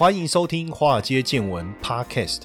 欢迎收听《华尔街见闻》Podcast。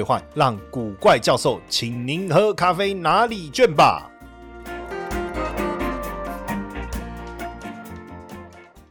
换让古怪教授请您喝咖啡拿礼券吧。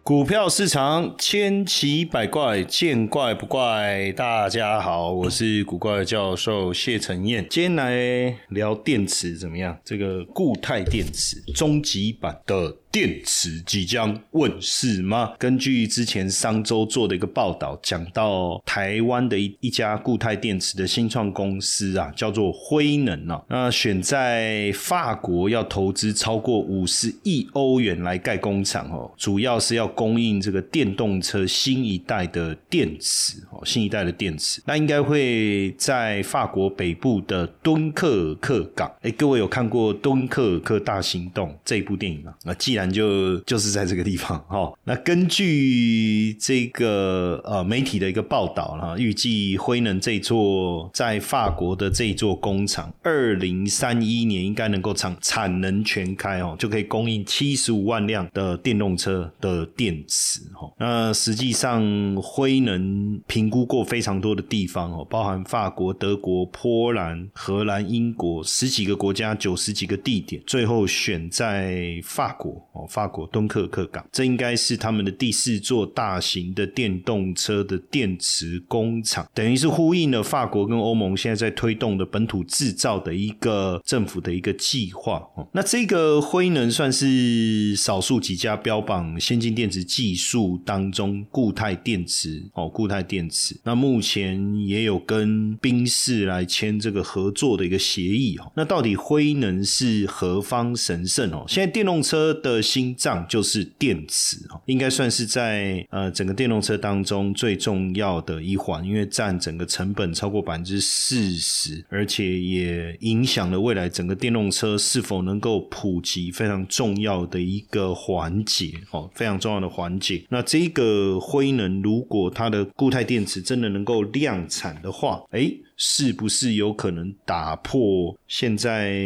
股票市场千奇百怪，见怪不怪。大家好，我是古怪教授谢承彦，今天来聊电池怎么样？这个固态电池终极版的。电池即将问世吗？根据之前商周做的一个报道，讲到台湾的一一家固态电池的新创公司啊，叫做辉能啊，那选在法国要投资超过五十亿欧元来盖工厂哦，主要是要供应这个电动车新一代的电池哦，新一代的电池，那应该会在法国北部的敦刻尔克港。哎，各位有看过《敦刻尔克大行动》这部电影吗？那既然就就是在这个地方哈。那根据这个呃媒体的一个报道哈，预计辉能这座在法国的这座工厂，二零三一年应该能够产产能全开哦，就可以供应七十五万辆的电动车的电池哈。那实际上辉能评估过非常多的地方哦，包含法国、德国、波兰、荷兰、英国十几个国家九十几个地点，最后选在法国。哦，法国敦刻尔克港，这应该是他们的第四座大型的电动车的电池工厂，等于是呼应了法国跟欧盟现在在推动的本土制造的一个政府的一个计划。哦，那这个辉能算是少数几家标榜先进电池技术当中固态电池哦，固态电池。那目前也有跟宾士来签这个合作的一个协议。哦，那到底辉能是何方神圣？哦，现在电动车的心脏就是电池哦，应该算是在呃整个电动车当中最重要的一环，因为占整个成本超过百分之四十，而且也影响了未来整个电动车是否能够普及非常重要的一个环节哦，非常重要的环节。那这个辉能如果它的固态电池真的能够量产的话，哎，是不是有可能打破现在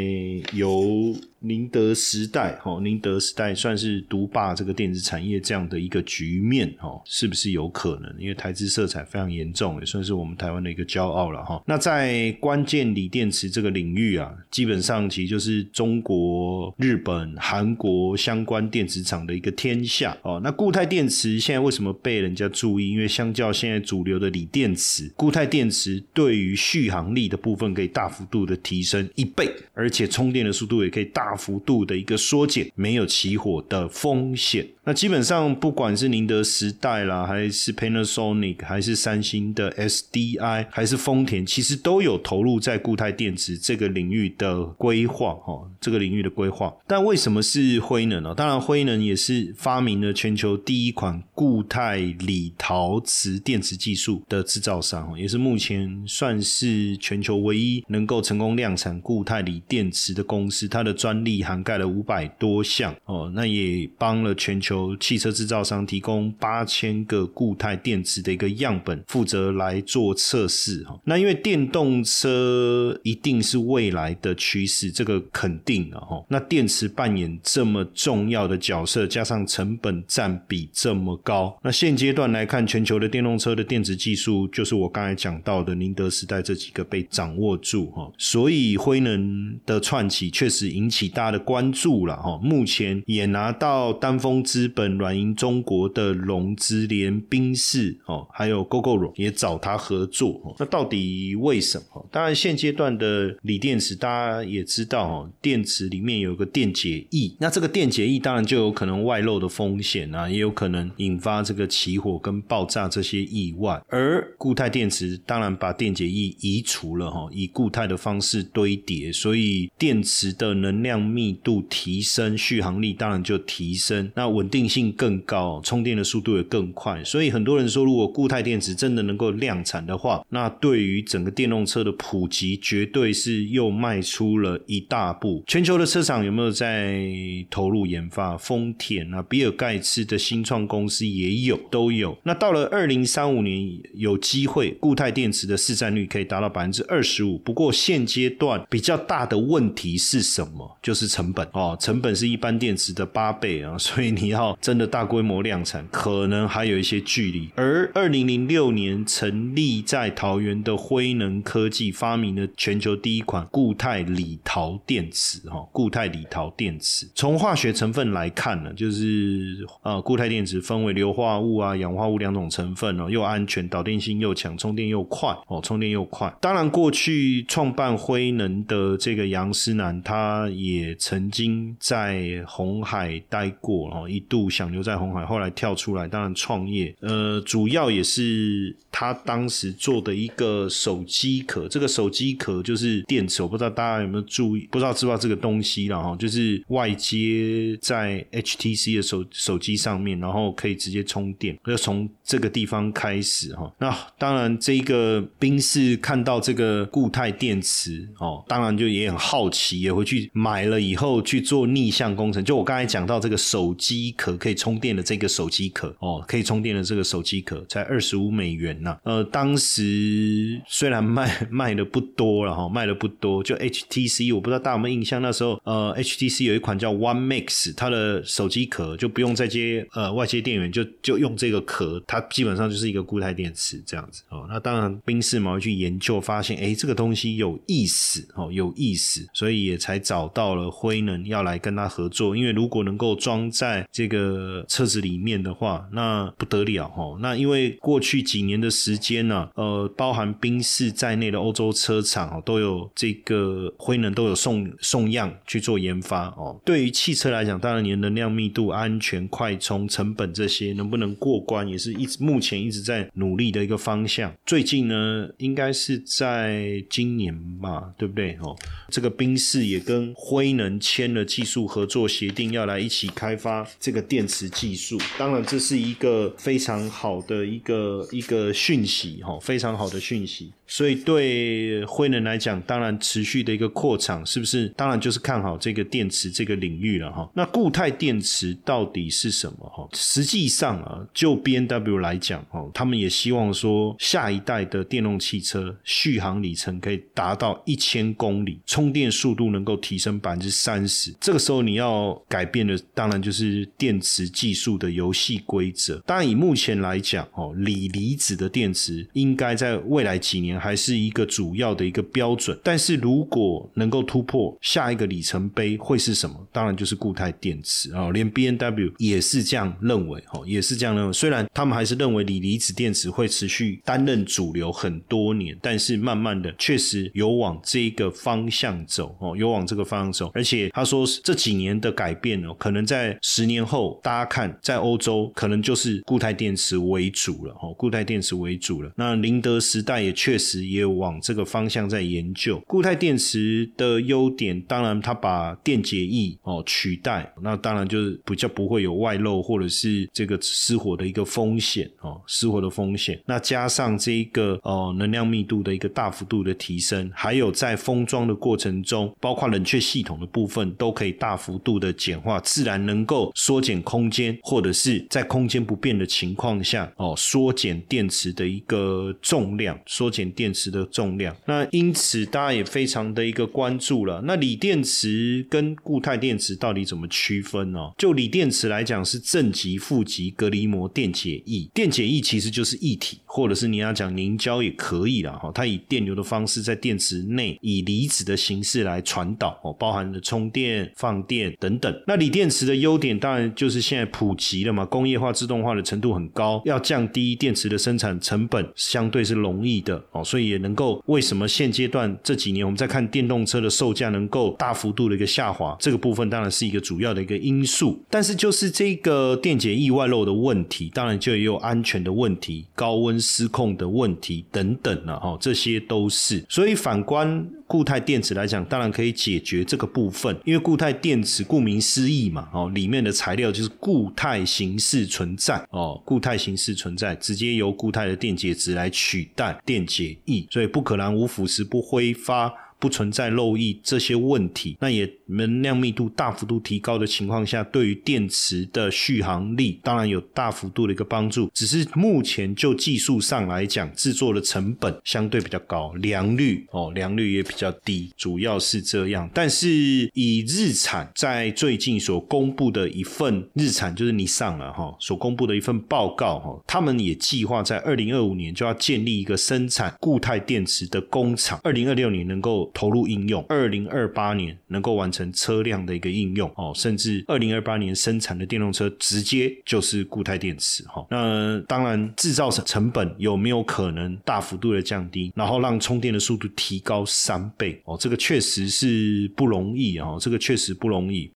由宁德时代，哈，宁德时代算是独霸这个电子产业这样的一个局面，哈，是不是有可能？因为台资色彩非常严重，也算是我们台湾的一个骄傲了，哈。那在关键锂电池这个领域啊，基本上其实就是中国、日本、韩国相关电子厂的一个天下，哦。那固态电池现在为什么被人家注意？因为相较现在主流的锂电池，固态电池对于续航力的部分可以大幅度的提升一倍，而且充电的速度也可以大。幅度的一个缩减，没有起火的风险。那基本上，不管是宁德时代啦，还是 Panasonic，还是三星的 SDI，还是丰田，其实都有投入在固态电池这个领域的规划，哈，这个领域的规划。但为什么是辉能呢？当然，辉能也是发明了全球第一款固态锂陶瓷电池技术的制造商，也是目前算是全球唯一能够成功量产固态锂电池的公司。它的专力涵盖了五百多项，哦，那也帮了全球。汽车制造商提供八千个固态电池的一个样本，负责来做测试哈。那因为电动车一定是未来的趋势，这个肯定的哈。那电池扮演这么重要的角色，加上成本占比这么高，那现阶段来看，全球的电动车的电池技术，就是我刚才讲到的宁德时代这几个被掌握住哈。所以辉能的串起确实引起大家的关注了哈。目前也拿到丹峰资。本软银中国的融资，连宾士哦，还有 GoGo 也找他合作。那到底为什么？当然，现阶段的锂电池大家也知道哦，电池里面有个电解液，那这个电解液当然就有可能外漏的风险啊，也有可能引发这个起火跟爆炸这些意外。而固态电池当然把电解液移除了哈，以固态的方式堆叠，所以电池的能量密度提升，续航力当然就提升，那稳定性更高，充电的速度也更快。所以很多人说，如果固态电池真的能够量产的话，那对于整个电动车的普及，绝对是又迈出了一大步。全球的车厂有没有在投入研发？丰田啊，比尔盖茨的新创公司也有，都有。那到了二零三五年，有机会固态电池的市占率可以达到百分之二十五。不过现阶段比较大的问题是什么？就是成本哦，成本是一般电池的八倍啊，所以你要真的大规模量产，可能还有一些距离。而二零零六年成立在桃园的辉能科技发明了全球第一款固态锂陶电池哈，固态锂陶电池从化学成分来看呢，就是呃固态电池分为硫化物啊、氧化物两种成分哦，又安全、导电性又强、充电又快哦，充电又快。当然，过去创办辉能的这个杨思南，他也也曾经在红海待过哦，一度想留在红海，后来跳出来，当然创业。呃，主要也是他当时做的一个手机壳，这个手机壳就是电池，我不知道大家有没有注意，不知道知不知道这个东西了哈，就是外接在 HTC 的手手机上面，然后可以直接充电，要从这个地方开始哈。那当然，这个宾士看到这个固态电池哦，当然就也很好奇，也回去买了以后去做逆向工程。就我刚才讲到这个手机壳可以充电的这个手机壳哦，可以充电的这个手机壳才二十五美元呢。呃，当时虽然卖 卖的不多了哈，卖的不多。就 HTC，我不知道大家有没有印象，那时候呃，HTC 有一款叫 One Max，它的手机壳就不用再接呃外接电源，就就用这个壳，它基本上就是一个固态电池这样子哦。那当然，宾士毛去研究发现，哎，这个东西有意思哦，有意思，所以也才找到了辉能要来跟他合作。因为如果能够装在这个车子里面的话，那不得了哦。那因为过去几年的时间呢，呃，包含宾士在内的欧洲车厂哦，都有这个辉能都有送送样去做研发哦。对于汽车来讲，当然你的能量密度、安全、快充、成本这些能不能过关，也是一直目前一直在努力的一个方向。最近呢，应该是在今年吧，对不对？哦，这个宾士也跟辉能签了技术合作协定，要来一起开发这个电池技术。当然，这是一个非常好的一个一个讯息，哈，非常好的讯息。所以对辉能来讲，当然持续的一个扩厂，是不是？当然就是看好这个电池这个领域了，哈。那固态电池到底是什么？哈，实际上啊，就 B N W 来讲，哈，他们也希望说，下一代的电动汽车续航里程可以达到一千公里，充电速度能够提升百分之三十。这个时候你要改变的，当然就是电池技术的游戏规则。当然以目前来讲，哦，锂离子的电池应该在未来几年。还是一个主要的一个标准，但是如果能够突破下一个里程碑会是什么？当然就是固态电池啊，连 B N W 也是这样认为，哈，也是这样认为。虽然他们还是认为锂离子电池会持续担任主流很多年，但是慢慢的确实有往这个方向走，哦，有往这个方向走。而且他说这几年的改变哦，可能在十年后，大家看在欧洲可能就是固态电池为主了，哦，固态电池为主了。那宁德时代也确实。也有往这个方向在研究固态电池的优点，当然它把电解液哦取代，那当然就是比较不会有外漏或者是这个失火的一个风险哦，失火的风险。那加上这一个哦能量密度的一个大幅度的提升，还有在封装的过程中，包括冷却系统的部分都可以大幅度的简化，自然能够缩减空间，或者是在空间不变的情况下哦缩减电池的一个重量，缩减。电池的重量，那因此大家也非常的一个关注了。那锂电池跟固态电池到底怎么区分呢？就锂电池来讲，是正极、负极隔离膜电解液。电解液其实就是液体，或者是你要讲凝胶也可以了哈。它以电流的方式在电池内以离子的形式来传导哦，包含了充电、放电等等。那锂电池的优点当然就是现在普及了嘛，工业化、自动化的程度很高，要降低电池的生产成本，相对是容易的哦。所以也能够为什么现阶段这几年我们在看电动车的售价能够大幅度的一个下滑，这个部分当然是一个主要的一个因素。但是就是这个电解液外漏的问题，当然就也有安全的问题、高温失控的问题等等。了哈，这些都是。所以反观固态电池来讲，当然可以解决这个部分，因为固态电池顾名思义嘛，哦，里面的材料就是固态形式存在哦，固态形式存在，直接由固态的电解质来取代电解液，所以不可能无腐蚀不挥发。不存在漏液这些问题，那也能量密度大幅度提高的情况下，对于电池的续航力当然有大幅度的一个帮助。只是目前就技术上来讲，制作的成本相对比较高，良率哦良率也比较低，主要是这样。但是以日产在最近所公布的一份日产就是你上了哈，所公布的一份报告哈，他们也计划在二零二五年就要建立一个生产固态电池的工厂，二零二六年能够。投入应用，二零二八年能够完成车辆的一个应用哦，甚至二零二八年生产的电动车直接就是固态电池哈。那当然制造成成本有没有可能大幅度的降低，然后让充电的速度提高三倍哦？这个确实是不容易哦，这个确实不容易。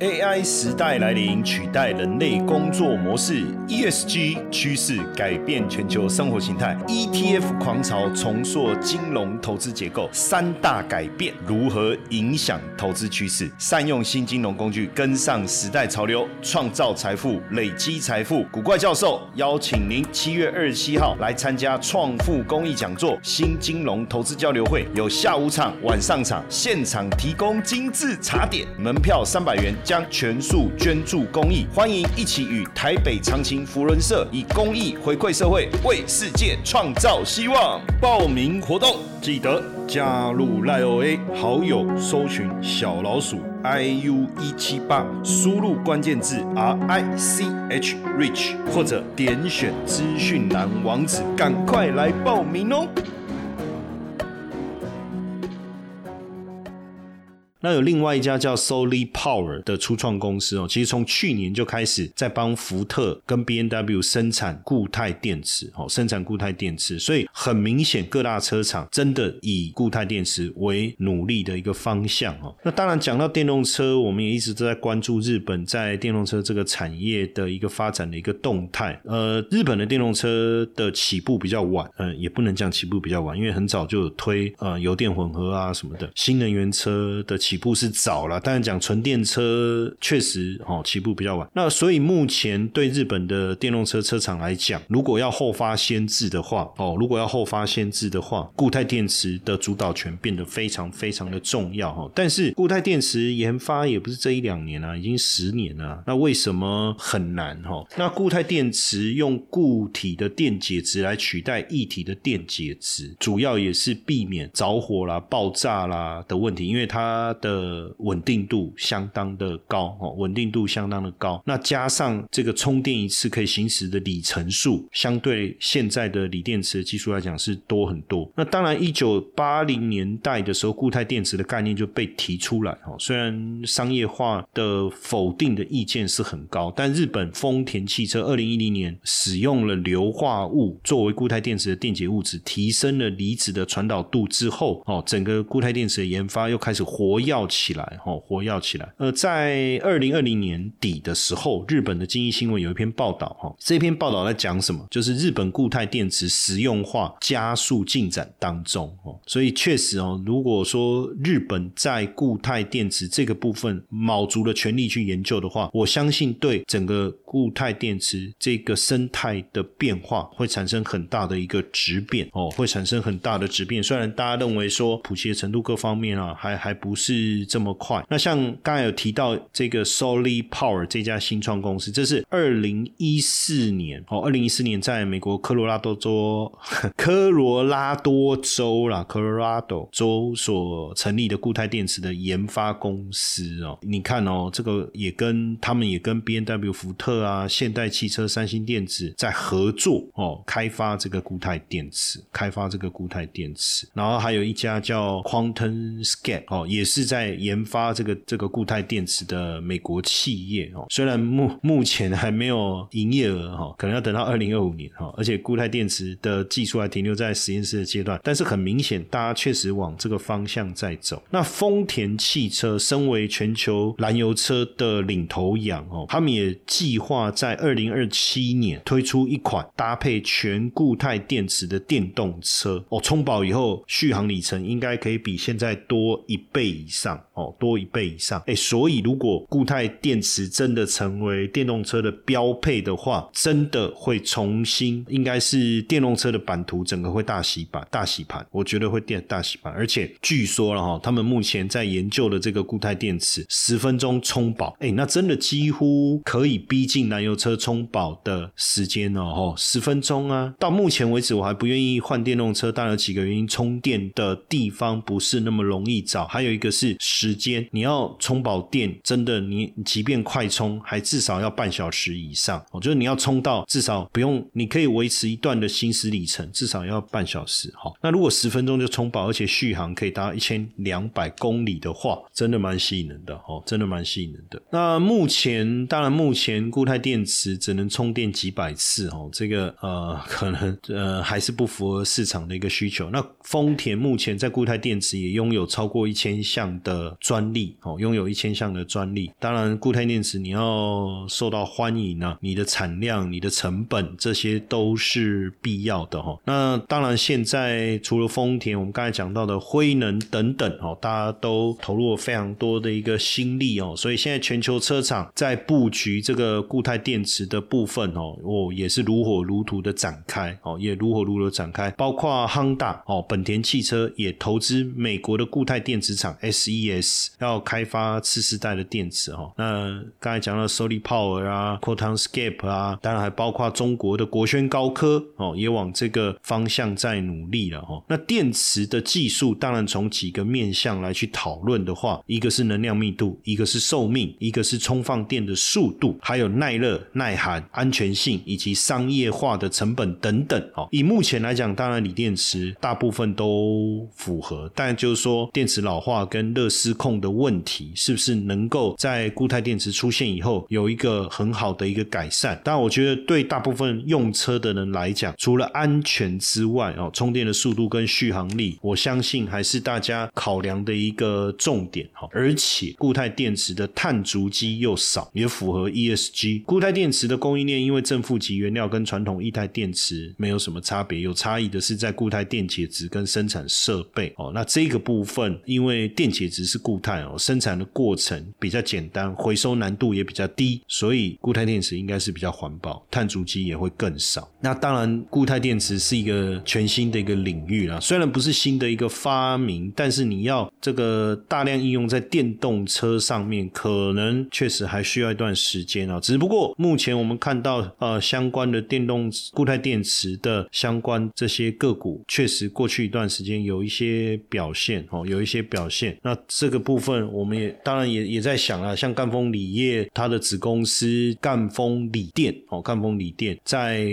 AI 时代来临，取代人类工作模式；ESG 趋势改变全球生活形态；ETF 狂潮重塑金融投资结构。三大改变如何影响投资趋势？善用新金融工具，跟上时代潮流，创造财富，累积财富。古怪教授邀请您七月二十七号来参加创富公益讲座——新金融投资交流会，有下午场、晚上场，现场提供精致茶点，门票三百元。将全数捐助公益，欢迎一起与台北长青福人社以公益回馈社会，为世界创造希望。报名活动记得加入赖 OA 好友，搜寻小老鼠 iu 一七八，输入关键字 R I C H Rich，或者点选资讯栏网址，赶快来报名哦！那有另外一家叫 Solid Power 的初创公司哦，其实从去年就开始在帮福特跟 B N W 生产固态电池哦，生产固态电池，所以很明显各大车厂真的以固态电池为努力的一个方向哦。那当然讲到电动车，我们也一直都在关注日本在电动车这个产业的一个发展的一个动态。呃，日本的电动车的起步比较晚，嗯，也不能讲起步比较晚，因为很早就有推呃油电混合啊什么的新能源车的。起步是早了，但是讲纯电车确实哦起步比较晚。那所以目前对日本的电动车车厂来讲，如果要后发先至的话，哦，如果要后发先至的话，固态电池的主导权变得非常非常的重要哈。但是固态电池研发也不是这一两年啊，已经十年了。那为什么很难哈？那固态电池用固体的电解质来取代液体的电解质，主要也是避免着火啦、爆炸啦的问题，因为它。的稳定度相当的高哦，稳定度相当的高。那加上这个充电一次可以行驶的里程数，相对现在的锂电池的技术来讲是多很多。那当然，一九八零年代的时候，固态电池的概念就被提出来哦。虽然商业化的否定的意见是很高，但日本丰田汽车二零一零年使用了硫化物作为固态电池的电解物质，提升了离子的传导度之后哦，整个固态电池的研发又开始活。要起来，哈，活跃起来。呃，在二零二零年底的时候，日本的经济新闻有一篇报道，哈，这篇报道在讲什么？就是日本固态电池实用化加速进展当中，哦，所以确实哦，如果说日本在固态电池这个部分卯足了全力去研究的话，我相信对整个固态电池这个生态的变化会产生很大的一个质变，哦，会产生很大的质变。虽然大家认为说普及的程度各方面啊，还还不是。是这么快？那像刚才有提到这个 Solid Power 这家新创公司，这是二零一四年哦，二零一四年在美国科罗拉多州 科罗拉多州啦，科罗拉多州所成立的固态电池的研发公司哦。你看哦，这个也跟他们也跟 B N W 福特啊、现代汽车、三星电子在合作哦，开发这个固态电池，开发这个固态电池。然后还有一家叫 Quantum SCAP 哦，也是。在研发这个这个固态电池的美国企业哦。虽然目目前还没有营业额哈，可能要等到二零二五年哈，而且固态电池的技术还停留在实验室的阶段。但是很明显，大家确实往这个方向在走。那丰田汽车身为全球燃油车的领头羊哦，他们也计划在二零二七年推出一款搭配全固态电池的电动车哦，充饱以后续航里程应该可以比现在多一倍以上上哦，多一倍以上。哎，所以如果固态电池真的成为电动车的标配的话，真的会重新，应该是电动车的版图整个会大洗版、大洗盘。我觉得会电大洗盘，而且据说了哈，他们目前在研究的这个固态电池，十分钟充饱，哎，那真的几乎可以逼近燃油车充饱的时间哦，吼，十分钟啊！到目前为止，我还不愿意换电动车，当然有几个原因，充电的地方不是那么容易找，还有一个是时间，你要充饱电，真的你即便快充，还至少要半小时以上。我觉得你要充到至少不用，你可以维持一段的行驶里程，至少要半小时。好，那如果十分钟就充饱，而且续航可以达到一千两百公里的话，真的蛮吸引人的哦，真的蛮吸引人的。那目前，当然目前固态电池只能充电几百次哦，这个呃，可能呃还是不符合市场的一个需求。那丰田目前在固态电池也拥有超过一千项的专利哦，拥有一千项的专利。当然，固态电池你要受到欢迎呢，你的产量、你的成本这些都是必要的哈。那当然，现在除了丰田，我们刚才讲到的辉能等等哦，大家都投入了非常多的一个心力哦，所以现在全球车厂在布局这个固态电池的部分哦，哦也是如火如荼的展开哦，也如火如荼展开，包括亨达哦，本田汽车也投资美国的固态电池厂 SES，要开发次世代的电池哦。那刚才讲到 Solid Power 啊，QuantumScape 啊，当然还包括中国的国轩高科哦，也往这个方向在努力了哦。那电池的技术，当然从几个面向来去讨论的话，一个是能量密度，一个是寿命，一个是充放电的速度，还有耐热、耐寒、安全性以及商业化的成本等等。哦，以目前来讲，当然锂电池大部分都符合，但就是说电池老化跟热失控的问题，是不是能够在固态电池出现以后有一个很好的一个改善？但，我觉得对大部分用车的人来讲，除了安全之外，哦，充电的速度跟续航力，我相信还是大家考量的一个重点。哈，而且固态电池的碳足迹又少，也符合 ESG。固态电池的供应链因为正负极原料跟传统液态电池没有什么差别，有差异的是在固态电解质跟生产设备。哦，那这个部分因为电解质是固态哦，生产的过程比较简单，回收难度也比较低，所以固态电池应该是比较环保，碳足迹也会更少。那当然，固态电池是一个全新的一个领域啦，虽然不是新的一个发明，但是你要这个大量应用在电动车上面，可能确实还需要一段时间啊。只不过目前我们看到呃相关的电动固态电池的相关这些个股，确实过去一段时间有一些表现哦，有一些表现。那这个部分我们也当然也也在想啊，像赣锋锂业它的子公司赣锋锂电哦，赣锋锂电在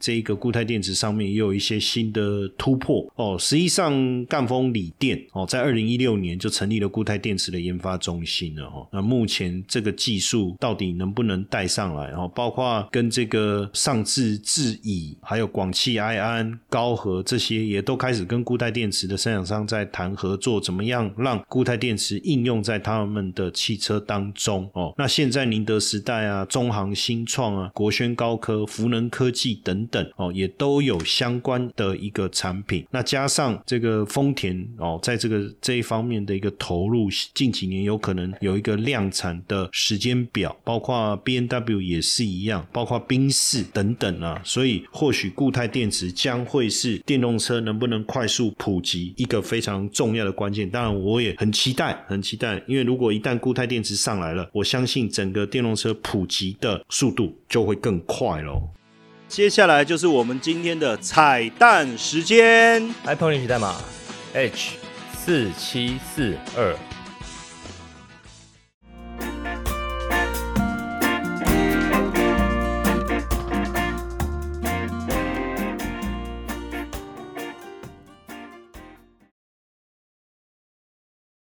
这个固态电池上面也有一些新的突破哦。实际上赣锋锂电哦，在二零一六年就成立了固态电池的研发中心了哈。那目前这个技术到底能不能带上来哦？包括跟这个上智智乙还有广汽埃安、高和这些也都开始跟固态电池的生产商在谈合作，怎么样让固固态电池应用在他们的汽车当中哦？那现在宁德时代啊、中航新创啊、国轩高科、福能科技等等哦，也都有相关的一个产品。那加上这个丰田哦，在这个这一方面的一个投入，近几年有可能有一个量产的时间表，包括 B N W 也是一样，包括宾士等等啊。所以或许固态电池将会是电动车能不能快速普及一个非常重要的关键。当然，我也很期待，很期待，因为如果一旦固态电池上来了，我相信整个电动车普及的速度就会更快喽。接下来就是我们今天的彩蛋时间。iPhone 领取代码 H 四七四二